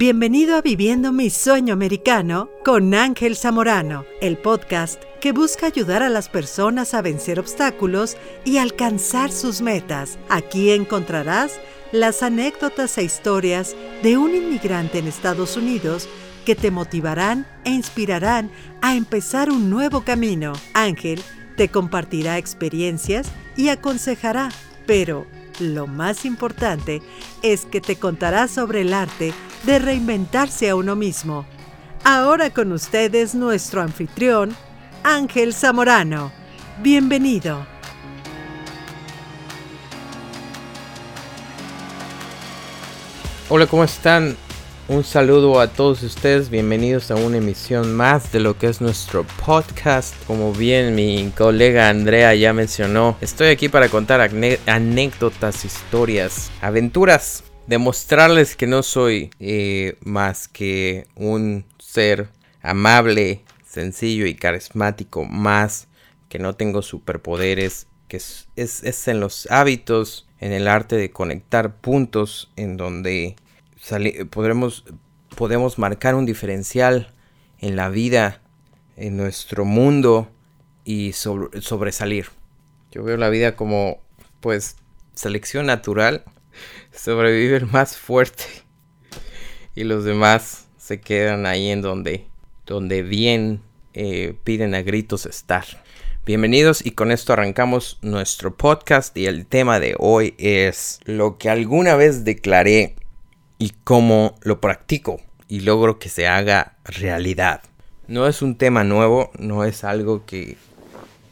Bienvenido a Viviendo mi Sueño Americano con Ángel Zamorano, el podcast que busca ayudar a las personas a vencer obstáculos y alcanzar sus metas. Aquí encontrarás las anécdotas e historias de un inmigrante en Estados Unidos que te motivarán e inspirarán a empezar un nuevo camino. Ángel te compartirá experiencias y aconsejará, pero lo más importante es que te contará sobre el arte de reinventarse a uno mismo. Ahora con ustedes nuestro anfitrión, Ángel Zamorano. Bienvenido. Hola, ¿cómo están? Un saludo a todos ustedes, bienvenidos a una emisión más de lo que es nuestro podcast. Como bien mi colega Andrea ya mencionó, estoy aquí para contar anécdotas, historias, aventuras, demostrarles que no soy eh, más que un ser amable, sencillo y carismático, más que no tengo superpoderes, que es, en los hábitos, en el arte de conectar puntos en donde podemos marcar un diferencial en la vida, en nuestro mundo y sobresalir. Yo veo la vida como, pues, selección natural. Sobrevive el más fuerte. Y los demás se quedan ahí en donde, donde bien eh, piden a gritos estar. Bienvenidos y con esto arrancamos nuestro podcast y el tema de hoy es lo que alguna vez declaré y cómo lo practico y logro que se haga realidad. No es un tema nuevo, no es algo que,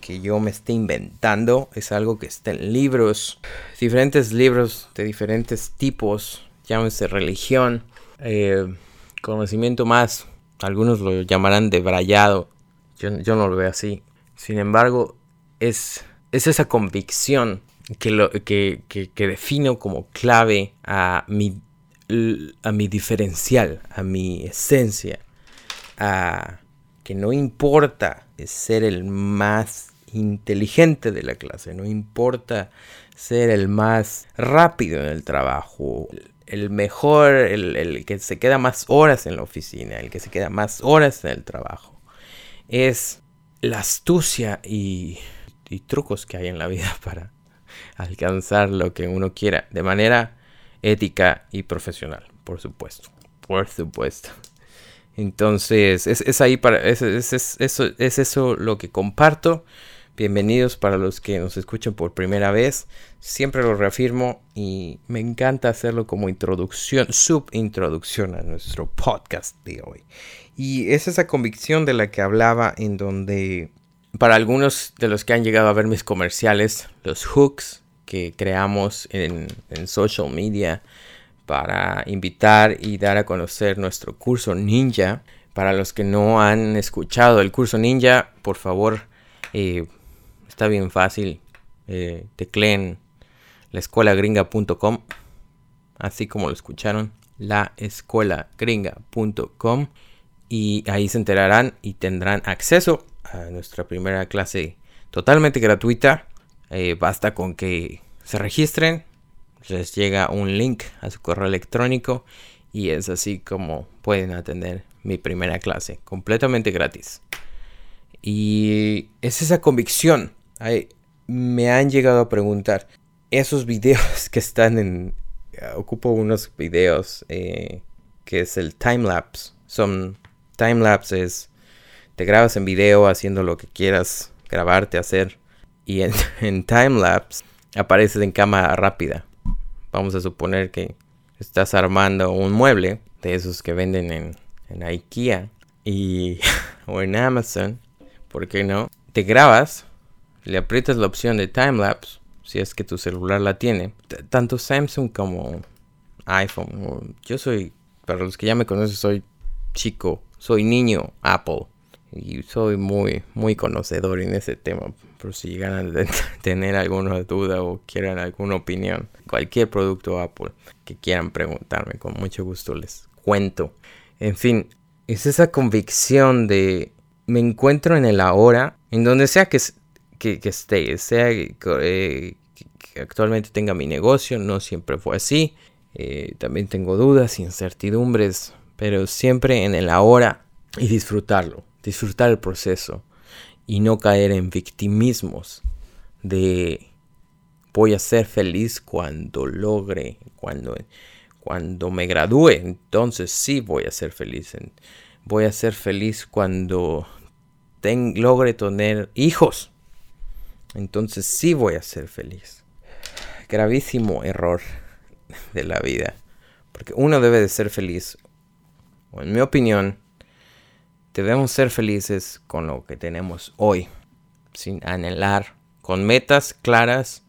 que yo me esté inventando, es algo que está en libros, diferentes libros de diferentes tipos, llámese religión, eh, conocimiento más, algunos lo llamarán debrayado, yo, yo no lo veo así. Sin embargo, es, es esa convicción que, lo, que, que, que defino como clave a mi a mi diferencial, a mi esencia, a que no importa ser el más inteligente de la clase, no importa ser el más rápido en el trabajo, el mejor, el, que se queda más horas en la oficina, el que se queda más horas en el trabajo. Es la astucia y, trucos que hay en la vida para alcanzar lo que uno quiera de manera ética y profesional, por supuesto. Por supuesto. Entonces, es, ahí para. Es, es, eso, es eso lo que comparto. Bienvenidos para los que nos escuchan por primera vez. Siempre lo reafirmo y me encanta hacerlo como introducción, subintroducción a nuestro podcast de hoy. Y es esa convicción de la que hablaba en donde para algunos de los que han llegado a ver mis comerciales, los hooks que creamos en, social media para invitar y dar a conocer nuestro curso ninja. Para los que no han escuchado el curso ninja, por favor, eh, está bien fácil. Eh, tecleen laescuelagringa.com, así como lo escucharon, laescuelagringa.com y ahí se enterarán y tendrán acceso a nuestra primera clase totalmente gratuita eh, basta con que se registren, les llega un link a su correo electrónico y es así como pueden atender mi primera clase, completamente gratis. Y es esa convicción. Me han llegado a preguntar, esos videos que están en... Ocupo unos videos eh, que es el timelapse. Son timelapses. Te grabas en video haciendo lo que quieras grabarte, hacer y en, en timelapse apareces en cámara rápida. Vamos a suponer que estás armando un mueble de esos que venden en, en IKEA y, o en Amazon, ¿por qué no? Te grabas, le aprietas la opción de timelapse, si es que tu celular la tiene. tanto Samsung como iPhone. Yo soy, para los que ya me conocen, soy chico, soy niño Apple y soy muy, muy conocedor en ese tema. Por si llegan a tener alguna duda o quieran alguna opinión, cualquier producto Apple que quieran preguntarme, con mucho gusto les cuento. En fin, es esa convicción de me encuentro en el ahora, en donde sea que, que, esté, sea eh, que, actualmente tenga mi negocio, no siempre fue así. Eh, también tengo dudas, incertidumbres, pero siempre en el ahora y disfrutarlo, disfrutar el proceso y no caer en victimismos de voy a ser feliz cuando logre, cuando, cuando me gradúe, entonces sí voy a ser feliz. Voy a ser feliz cuando logre tener hijos. Entonces sí voy a ser feliz. Gravísimo error de la vida. Porque uno debe de ser feliz. O en mi opinión, debemos ser felices con lo que tenemos hoy. Sin anhelar. Con metas claras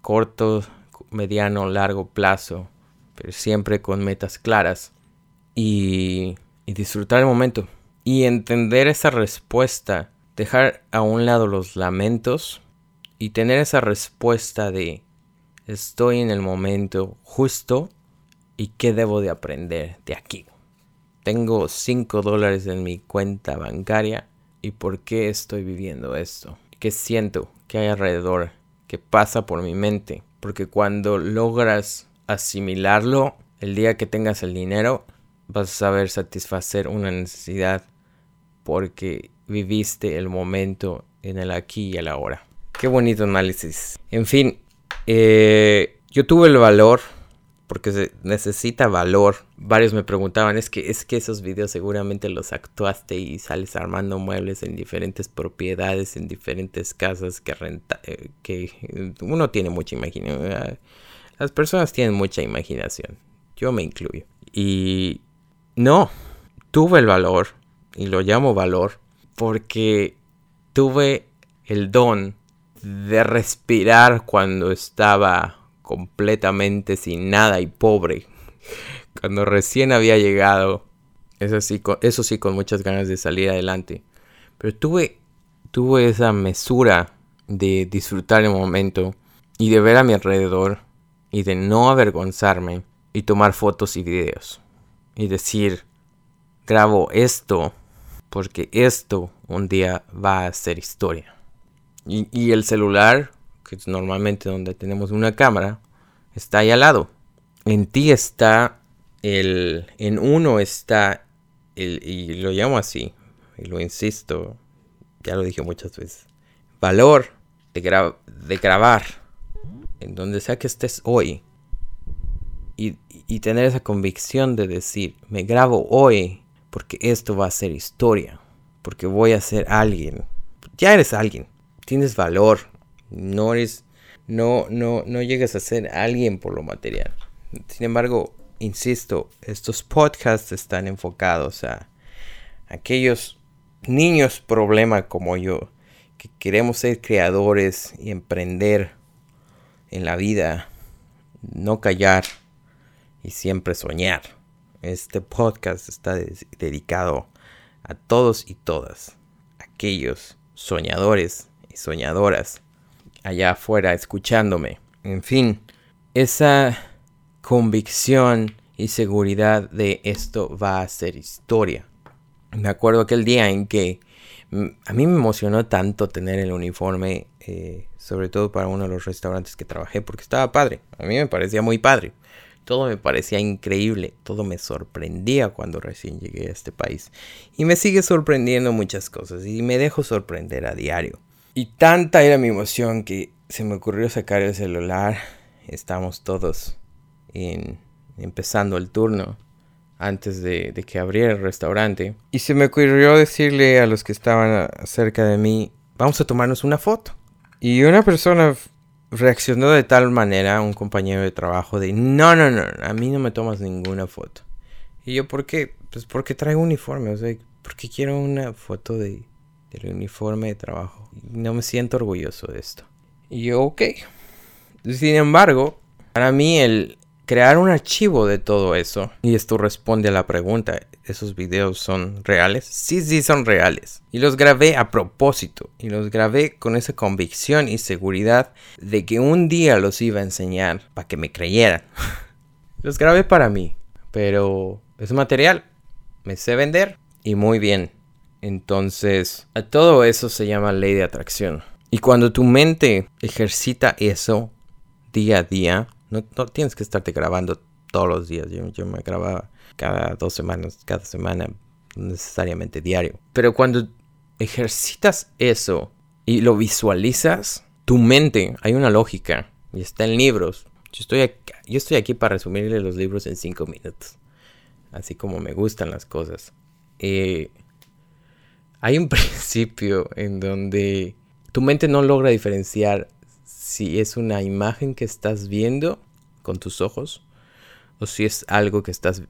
corto, mediano, largo plazo, pero siempre con metas claras y, y disfrutar el momento y entender esa respuesta, dejar a un lado los lamentos y tener esa respuesta de estoy en el momento justo y qué debo de aprender de aquí. Tengo 5 dólares en mi cuenta bancaria y por qué estoy viviendo esto. ¿Qué siento que hay alrededor? que pasa por mi mente. Porque cuando logras asimilarlo, el día que tengas el dinero, vas a saber satisfacer una necesidad porque viviste el momento en el aquí y el ahora. Qué bonito análisis. En fin, eh, yo tuve el valor porque se necesita valor. Varios me preguntaban, es que, es que esos videos seguramente los actuaste y sales armando muebles en diferentes propiedades, en diferentes casas que renta, eh, que uno tiene mucha imaginación. Las personas tienen mucha imaginación. Yo me incluyo. Y no, tuve el valor, y lo llamo valor, porque tuve el don de respirar cuando estaba completamente sin nada y pobre. Cuando recién había llegado. Eso sí, con, eso sí, con muchas ganas de salir adelante. Pero tuve, tuve esa mesura de disfrutar el momento y de ver a mi alrededor y de no avergonzarme y tomar fotos y videos. Y decir, grabo esto porque esto un día va a ser historia. Y, el celular que es normalmente donde tenemos una cámara, está ahí al lado. En ti está el, en uno está el, y lo llamo así, y lo insisto, ya lo dije muchas veces, valor de, de grabar en donde sea que estés hoy. Y, y tener esa convicción de decir, me grabo hoy porque esto va a ser historia, porque voy a ser alguien. Ya eres alguien, tienes valor, no eres, no, no, no llegas a ser alguien por lo material. Sin embargo, insisto, estos podcasts están enfocados a aquellos niños problema como yo, que queremos ser creadores y emprender en la vida, no callar y siempre soñar. Este podcast está dedicado a todos y todas, aquellos soñadores soñadoras allá afuera escuchándome. En fin, esa convicción y seguridad de esto va a ser historia. Me acuerdo aquel día en que mm, a mí me emocionó tanto tener el uniforme, eh, sobre todo para uno de los restaurantes que trabajé, porque estaba padre. A mí me parecía muy padre. Todo me parecía increíble, todo me sorprendía cuando recién llegué a este país. Y me sigue sorprendiendo muchas cosas y me dejo sorprender a diario. Y tanta era mi emoción que se me ocurrió sacar el celular. Estamos todos en, empezando el turno antes de, que abriera el restaurante. Y se me ocurrió decirle a los que estaban cerca de mí, vamos a tomarnos una foto. Y una persona reaccionó de tal manera, un compañero de trabajo, de, no, no, no, a mí no me tomas ninguna foto. Y yo, ¿por qué? Pues porque traigo uniforme, o sea, porque quiero una foto de, del uniforme de trabajo. No me siento orgulloso de esto. Y yo, ok. Sin embargo, para mí el crear un archivo de todo eso, y esto responde a la pregunta, ¿esos videos son reales? Sí, sí, son reales. Y los grabé a propósito, y los grabé con esa convicción y seguridad de que un día los iba a enseñar para que me creyeran. los grabé para mí, pero es material, me sé vender y muy bien. Entonces, a todo eso se llama ley de atracción. Y cuando tu mente ejercita eso día a día, no, tienes que estarte grabando todos los días. Yo, me grababa cada dos semanas, cada semana, necesariamente diario. Pero cuando ejercitas eso y lo visualizas, tu mente, hay una lógica y está en libros. Yo estoy aquí, yo estoy aquí para resumirle los libros en cinco minutos. Así como me gustan las cosas. Eh, hay un principio en donde tu mente no logra diferenciar si es una imagen que estás viendo con tus ojos o si es algo que estás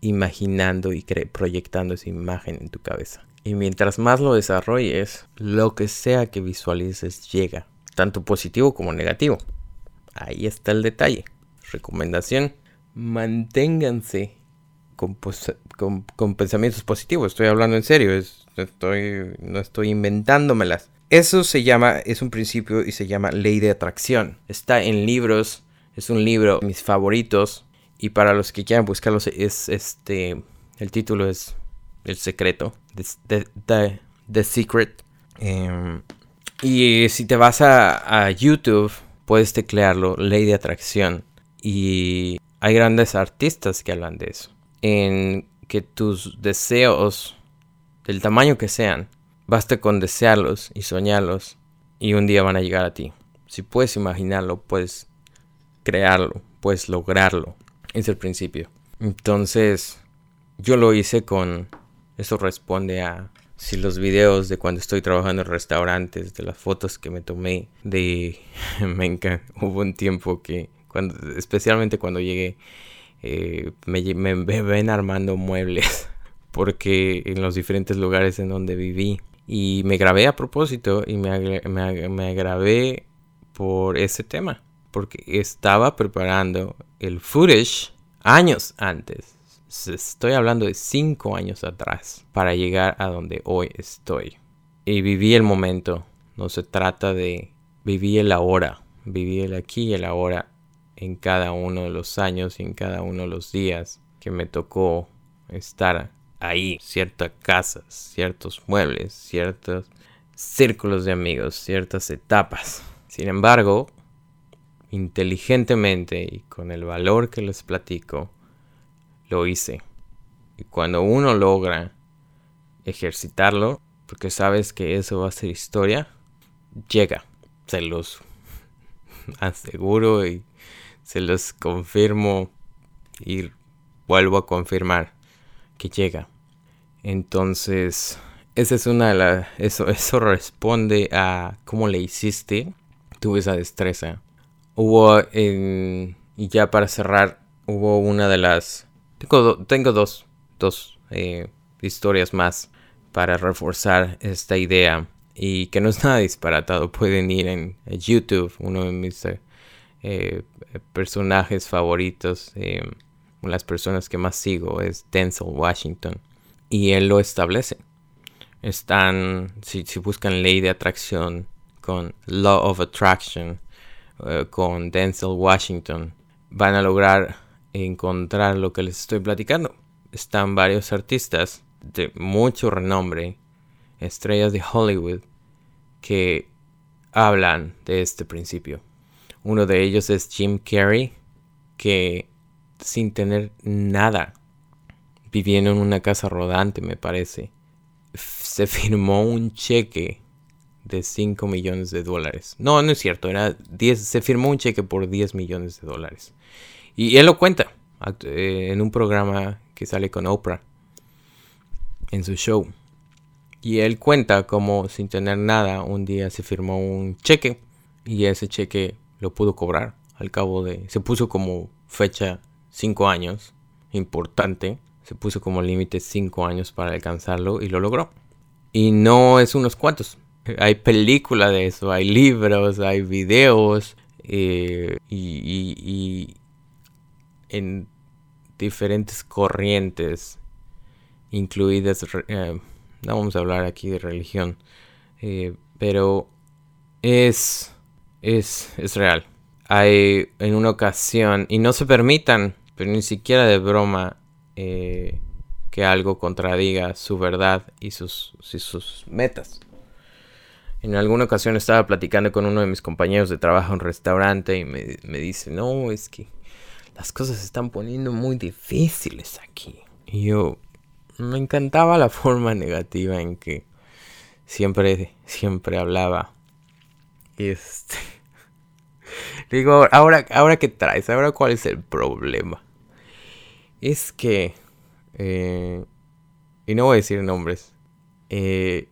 imaginando y proyectando esa imagen en tu cabeza. Y mientras más lo desarrolles, lo que sea que visualices llega, tanto positivo como negativo. Ahí está el detalle. Recomendación, manténganse con, pensamientos positivos. Estoy hablando en serio, estoy, no estoy inventándomelas. Eso se llama, es un principio y se llama ley de atracción. Está en libros, es un libro, mis favoritos. Y para los que quieran buscarlos, es este, el título es El Secreto, The, Secret. Em, y si te vas a, a YouTube, puedes teclearlo, ley de atracción. Y hay grandes artistas que hablan de eso. En que tus deseos, del tamaño que sean, basta con desearlos y soñarlos y un día van a llegar a ti. Si puedes imaginarlo, puedes crearlo, puedes lograrlo. Es el principio. Entonces, yo lo hice con... Eso responde a si los videos de cuando estoy trabajando en restaurantes, de las fotos que me tomé, de... me encanta. Hubo un tiempo que, cuando, especialmente cuando llegué, eh, me, ven armando muebles. Porque en los diferentes lugares en donde viví. Y me grabé a propósito y me, me, me grabé por ese tema. Porque estaba preparando el footage años antes Estoy hablando de cinco años atrás para llegar a donde hoy estoy. Y viví el momento. No se trata de vivir el ahora. Viví el aquí y el ahora en cada uno de los años y en cada uno de los días que me tocó estar ahí. Ciertas casas, ciertos muebles, ciertos círculos de amigos, ciertas etapas. Sin embargo, inteligentemente y con el valor que les platico, lo hice. Y cuando uno logra ejercitarlo, porque sabes que eso va a ser historia, llega. Se los aseguro y se los confirmo y vuelvo a confirmar que llega. Entonces, esa es una de las... Eso, eso responde a cómo le hiciste. Tuve esa destreza. Hubo en... Y ya para cerrar, hubo una de las tengo, dos, eh, historias más para reforzar esta idea y que no es nada disparatado. Pueden ir en YouTube, uno de mis eh, eh, personajes favoritos, las personas que más sigo es Denzel Washington y él lo establece. Están, si, si buscan ley de atracción con Law of Attraction, con Denzel Washington, van a lograr encontrar lo que les estoy platicando. Están varios artistas de mucho renombre, estrellas de Hollywood, que hablan de este principio. Uno de ellos es Jim Carrey, que sin tener nada, viviendo en una casa rodante, me parece, se firmó un cheque de 5 millones de dólares. No, no es cierto, era 10, se firmó un cheque por 10 millones de dólares. Y él lo cuenta eh, en un programa que sale con Oprah en su show. Y él cuenta como sin tener nada un día se firmó un cheque y ese cheque lo pudo cobrar al cabo de... Se puso como fecha 5 años, importante. Se puso como límite 5 años para alcanzarlo y lo logró. Y no es unos cuantos. Hay película de eso, hay libros, hay videos. Eh, y, en diferentes corrientes, incluidas, eh, no vamos a hablar aquí de religión, eh, pero es, es, es real. Hay en una ocasión, y no se permitan, pero ni siquiera de broma, eh, que algo contradiga su verdad y sus, y sus metas. En alguna ocasión estaba platicando con uno de mis compañeros de trabajo en un restaurante y me, me dice, no, es que las cosas se están poniendo muy difíciles aquí. Y yo me encantaba la forma negativa en que siempre, siempre hablaba. Este... Digo, ahora, ahora qué traes, ahora cuál es el problema. Es que... Eh, y no voy a decir nombres. Eh,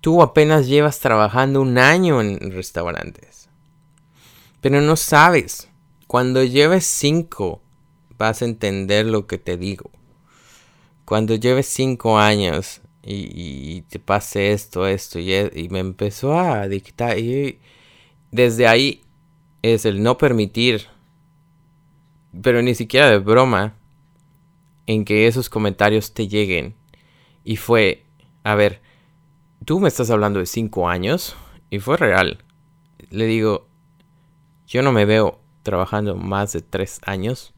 tú apenas llevas trabajando un año en restaurantes. Pero no sabes. Cuando lleves cinco, vas a entender lo que te digo. Cuando lleves cinco años y, te pase esto, esto, y, y, me empezó a dictar. Y desde ahí es el no permitir, pero ni siquiera de broma, en que esos comentarios te lleguen. Y fue, a ver, tú me estás hablando de cinco años y fue real. Le digo, yo no me veo trabajando más de tres años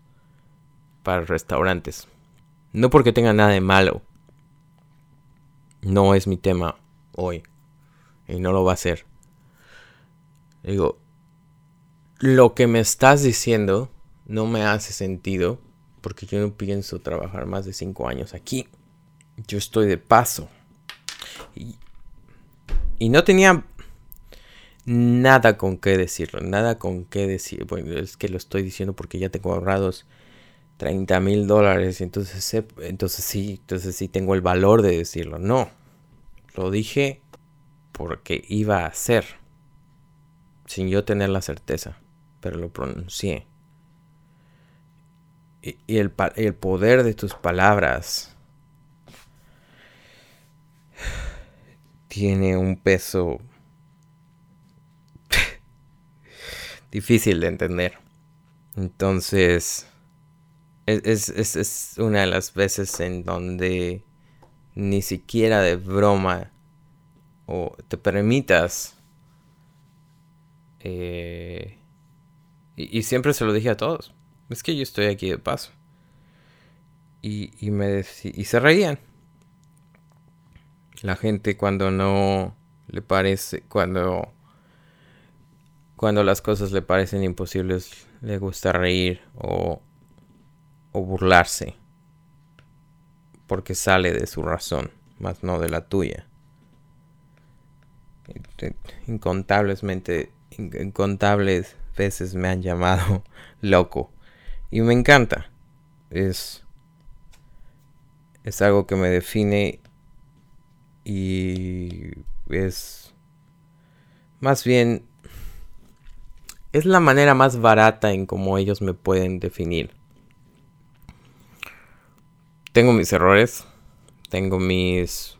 para restaurantes. No porque tenga nada de malo. No es mi tema hoy. Y no lo va a ser. Digo, lo que me estás diciendo no me hace sentido porque yo no pienso trabajar más de cinco años aquí. Yo estoy de paso. Y, y no tenía nada con qué decirlo, nada con qué decir. Bueno, es que lo estoy diciendo porque ya tengo ahorrados 30 mil dólares. Entonces, entonces sí, entonces sí tengo el valor de decirlo. No, lo dije porque iba a ser, sin yo tener la certeza, pero lo pronuncié y, el, el poder de tus palabras tiene un peso difícil de entender. Entonces, es, es, es, una de las veces en donde ni siquiera de broma o te permitas eh, y, y, siempre se lo dije a todos es que yo estoy aquí de paso. Y, y, me y se reían. La gente cuando no le parece, cuando, cuando las cosas le parecen imposibles, le gusta reír o, o burlarse. Porque sale de su razón, más no de la tuya. Incontablesmente, incontables veces me han llamado loco y me encanta. Es, es algo que me define y es más bien es la manera más barata en cómo ellos me pueden definir. Tengo mis errores, tengo mis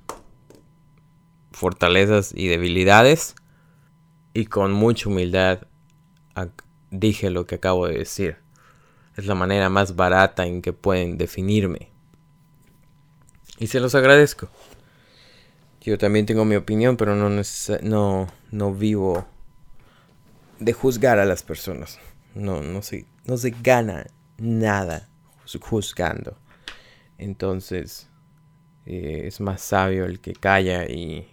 fortalezas y debilidades y con mucha humildad dije lo que acabo de decir. Es la manera más barata en que pueden definirme. Y se los agradezco. Yo también tengo mi opinión, pero no, no, no vivo de juzgar a las personas. No, no se, no se gana nada juzgando. Entonces, eh, es más sabio el que calla y,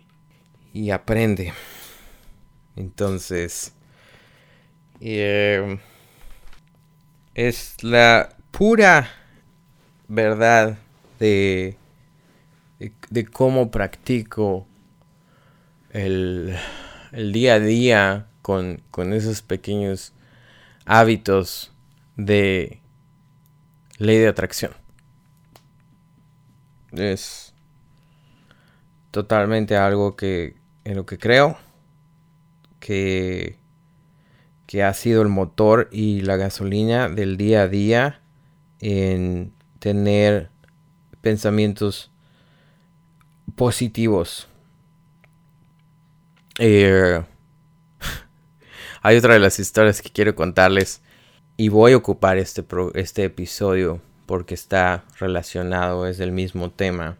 y aprende. Entonces, eh, es la pura verdad de, de, cómo practico el, el, día a día con, con esos pequeños hábitos de ley de atracción. Es totalmente algo que en lo que creo que que ha sido el motor y la gasolina del día a día en tener pensamientos positivos. Eh, hay otra de las historias que quiero contarles y voy a ocupar este, este episodio porque está relacionado, es del mismo tema,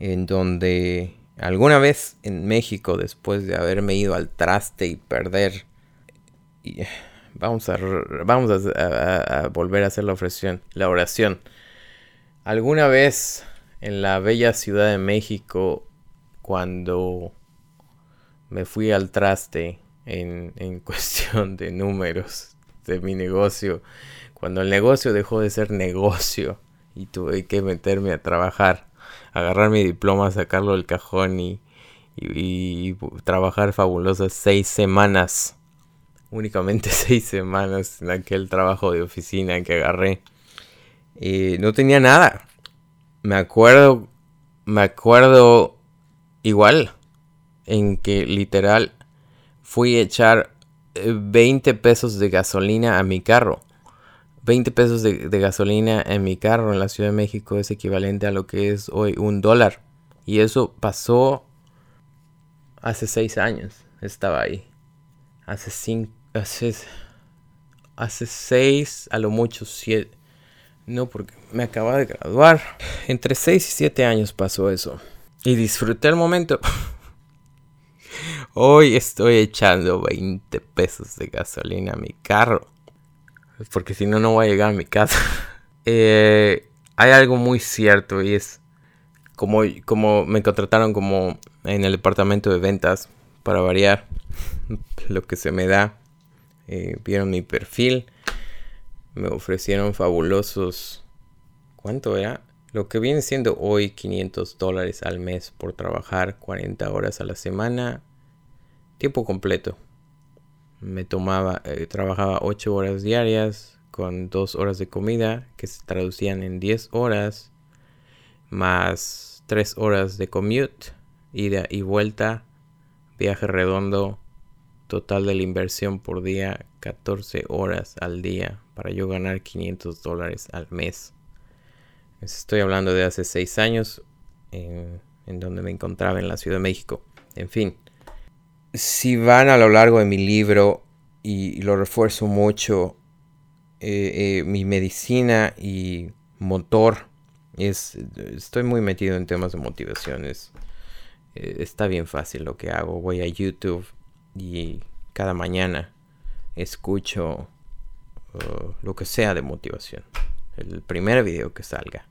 en donde alguna vez en México, después de haberme ido al traste y perder vamos a, vamos a, volver a hacer la oración, la oración. Alguna vez en la bella ciudad de México, cuando me fui al traste en cuestión de números de mi negocio, Cuando el negocio dejó de ser negocio y tuve que meterme a trabajar, agarrar mi diploma, sacarlo del cajón y, trabajar fabulosas seis semanas. Únicamente seis semanas en aquel trabajo de oficina que agarré. Y no tenía nada. Me acuerdo, me acuerdo igual en que literal fui a echar 20 pesos de gasolina a mi carro. 20 pesos de, gasolina en mi carro en la Ciudad de México es equivalente a lo que es hoy un dólar. Y eso pasó hace 6 años. Estaba ahí. Hace 5. Hace, hace 6, a lo mucho 7. No, porque me acaba de graduar. Entre 6 y 7 años pasó eso. Y disfruté el momento. Hoy estoy echando 20 pesos de gasolina a mi carro. Porque si no, no voy a llegar a mi casa. Eh, hay algo muy cierto y es como, como me contrataron como en el departamento de ventas para variar lo que se me da. Eh, vieron mi perfil. Me ofrecieron fabulosos... ¿Cuánto era? Lo que viene siendo hoy 500 dólares al mes por trabajar 40 horas a la semana tiempo completo. Me tomaba, eh, trabajaba 8 horas diarias con 2 horas de comida que se traducían en 10 horas más 3 horas de commute, ida y vuelta, viaje redondo, total de la inversión por día 14 horas al día para yo ganar 500 dólares al mes. Estoy hablando de hace 6 años en, en donde me encontraba en la Ciudad de México. En fin, si van a lo largo de mi libro, y, lo refuerzo mucho, eh, eh, mi medicina y motor, es, estoy muy metido en temas de motivaciones. Eh, está bien fácil lo que hago. Voy a YouTube y cada mañana escucho uh, lo que sea de motivación. El primer video que salga.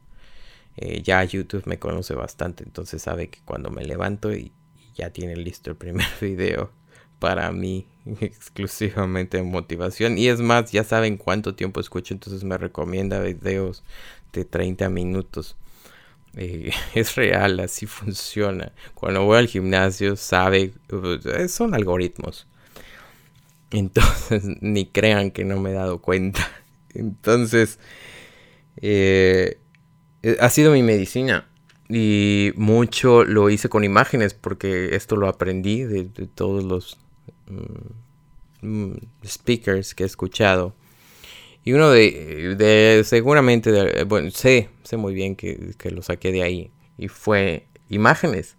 ya YouTube me conoce bastante, entonces sabe que cuando me levanto y ya tiene listo el primer video para mí exclusivamente motivación. Y es más ya saben cuánto tiempo escucho entonces me recomienda videos de 30 minutos. Eh, es real así funciona. Cuando voy al gimnasio sabe uh, son algoritmos. Entonces ni crean que no me he dado cuenta. Entonces eh, eh, ha sido mi medicina y mucho lo hice con imágenes porque esto lo aprendí de, todos los mm, mm, speakers que he escuchado. Y uno de, seguramente, bueno, sé, sé muy bien que, lo saqué de ahí. Y fue imágenes.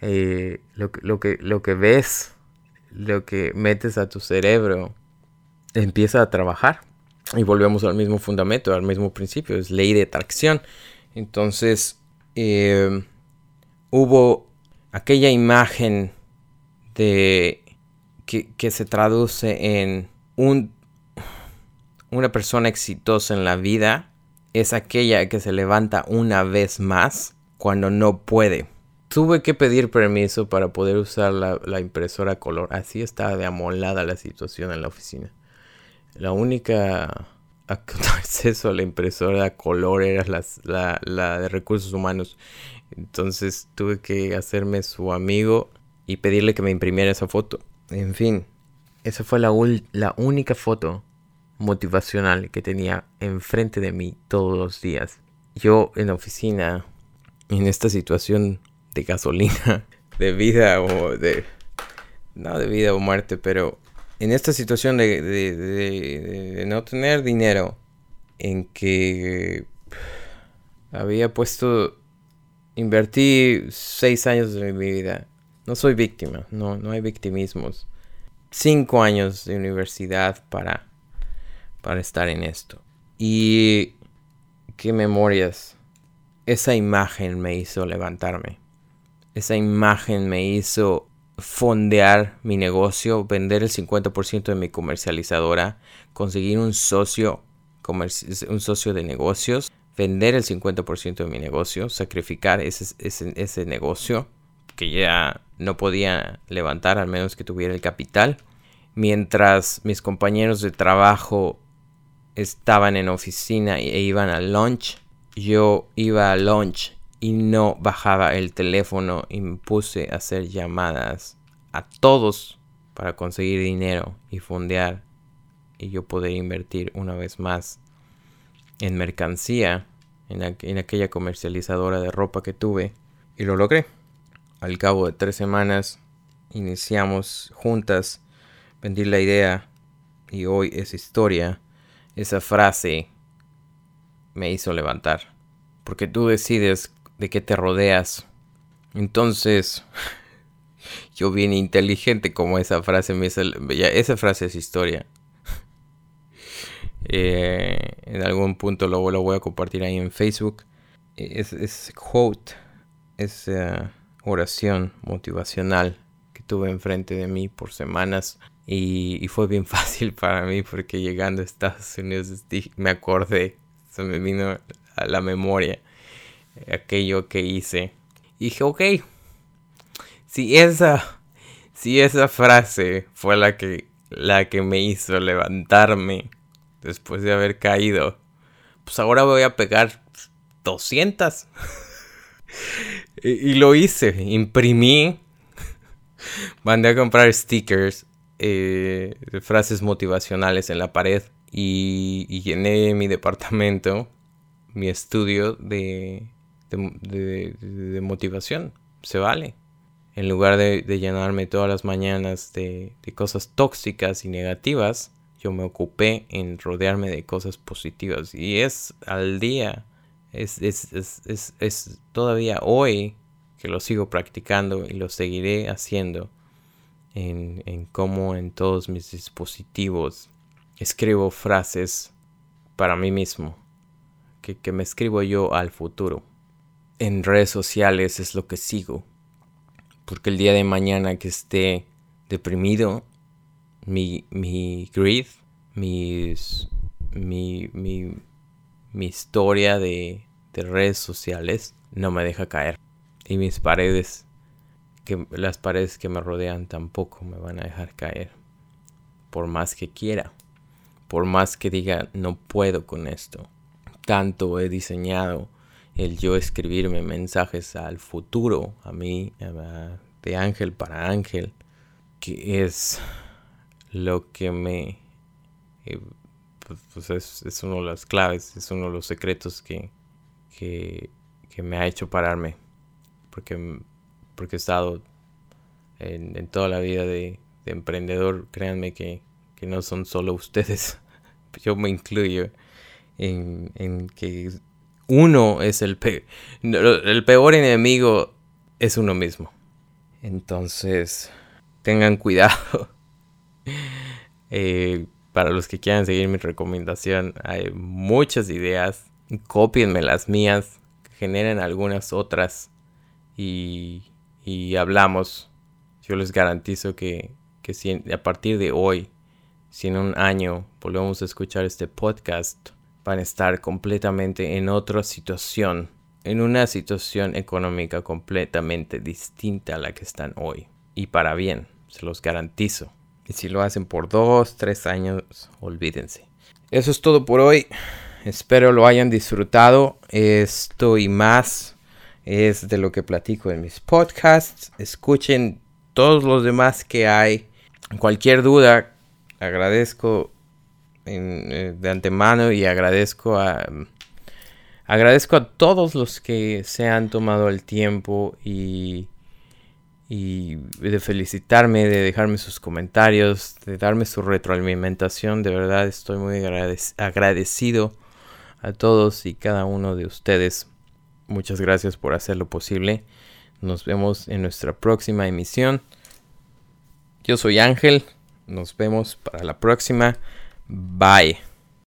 Eh, lo, lo, que, lo que ves, lo que metes a tu cerebro, empieza a trabajar. Y volvemos al mismo fundamento, al mismo principio, es ley de atracción. Entonces, eh, hubo aquella imagen de que, se traduce en un, una persona exitosa en la vida es aquella que se levanta una vez más cuando no puede. Tuve que pedir permiso para poder usar la, impresora color. Así estaba de amolada la situación en la oficina. La única acceso a la impresora color era la, la, de recursos humanos. Entonces tuve que hacerme su amigo y pedirle que me imprimiera esa foto. En fin, esa fue la, la única foto motivacional que tenía enfrente de mí todos los días. Yo en la oficina, en esta situación de gasolina, de vida o de... No de vida o muerte, pero en esta situación de, no tener dinero, en que había puesto, invertí seis años de mi vida. No soy víctima, no, no hay victimismos. Cinco años de universidad para, para estar en esto. Y qué memorias. Esa imagen me hizo levantarme. Esa imagen me hizo fondear mi negocio, vender el 50% de mi comercializadora, conseguir un socio, un socio de negocios, vender el 50% de mi negocio, sacrificar ese, ese, negocio que ya no podía levantar al menos que tuviera el capital, mientras mis compañeros de trabajo estaban en oficina e iban al lunch, yo iba al lunch y no bajaba el teléfono y me puse a hacer llamadas a todos para conseguir dinero y fondear y yo poder invertir una vez más en mercancía en, aquella comercializadora de ropa que tuve y lo logré. Al cabo de tres semanas iniciamos juntas, vendí la idea y hoy es historia. Esa frase me hizo levantar. Porque tú decides de qué te rodeas. Entonces, yo bien inteligente como esa frase me hizo, esa frase es historia. Eh, en algún punto lo, lo, voy a compartir ahí en Facebook. Es, es quote, es oración motivacional que tuve enfrente de mí por semanas y, fue bien fácil para mí porque llegando a Estados Unidos me acordé, se me vino a la memoria aquello que hice. Y dije, ok, si esa, si esa frase fue la que, la que me hizo levantarme después de haber caído, pues ahora voy a pegar 200. y, lo hice, imprimí, mandé a comprar stickers, eh, frases motivacionales en la pared y, llené mi departamento, mi estudio de, de, motivación. Se vale. En lugar de, llenarme todas las mañanas de, cosas tóxicas y negativas, yo me ocupé en rodearme de cosas positivas. Y es al día es, es, es, es, todavía hoy que lo sigo practicando y lo seguiré haciendo en, en cómo en todos mis dispositivos escribo frases para mí mismo, que, que me escribo yo al futuro. En redes sociales es lo que sigo, porque el día de mañana que esté deprimido, mi, mi grief, mis, mi, mi, mi historia de, redes sociales no me deja caer. Y mis paredes, que las paredes que me rodean tampoco me van a dejar caer. Por más que quiera. Por más que diga no puedo con esto. Tanto he diseñado el yo escribirme mensajes al futuro, a mí, de ángel para ángel, que es lo que me eh, pues, pues es, es, uno de las claves, es uno de los secretos que, que, me ha hecho pararme. Porque, porque he estado en, toda la vida de, emprendedor, créanme que, no son solo ustedes, yo me incluyo en, en que uno es el peor, el peor enemigo es uno mismo. Entonces, tengan cuidado. eh, para los que quieran seguir mi recomendación, hay muchas ideas. Copienme las mías, generen algunas otras y, hablamos. Yo les garantizo que, que si a partir de hoy, si en un año volvemos a escuchar este podcast, van a estar completamente en otra situación, en una situación económica completamente distinta a la que están hoy. Y para bien, se los garantizo. Y si lo hacen por dos, tres años, olvídense. Eso es todo por hoy. Espero lo hayan disfrutado. Esto y más es de lo que platico en mis podcasts. Escuchen todos los demás que hay. Cualquier duda, agradezco eh, de antemano y agradezco a agradezco a todos los que se han tomado el tiempo y y de felicitarme, de dejarme sus comentarios, de darme su retroalimentación. De verdad estoy muy agradecido a todos y cada uno de ustedes. Muchas gracias por hacerlo posible. Nos vemos en nuestra próxima emisión. Yo soy Ángel. Nos vemos para la próxima. Bye.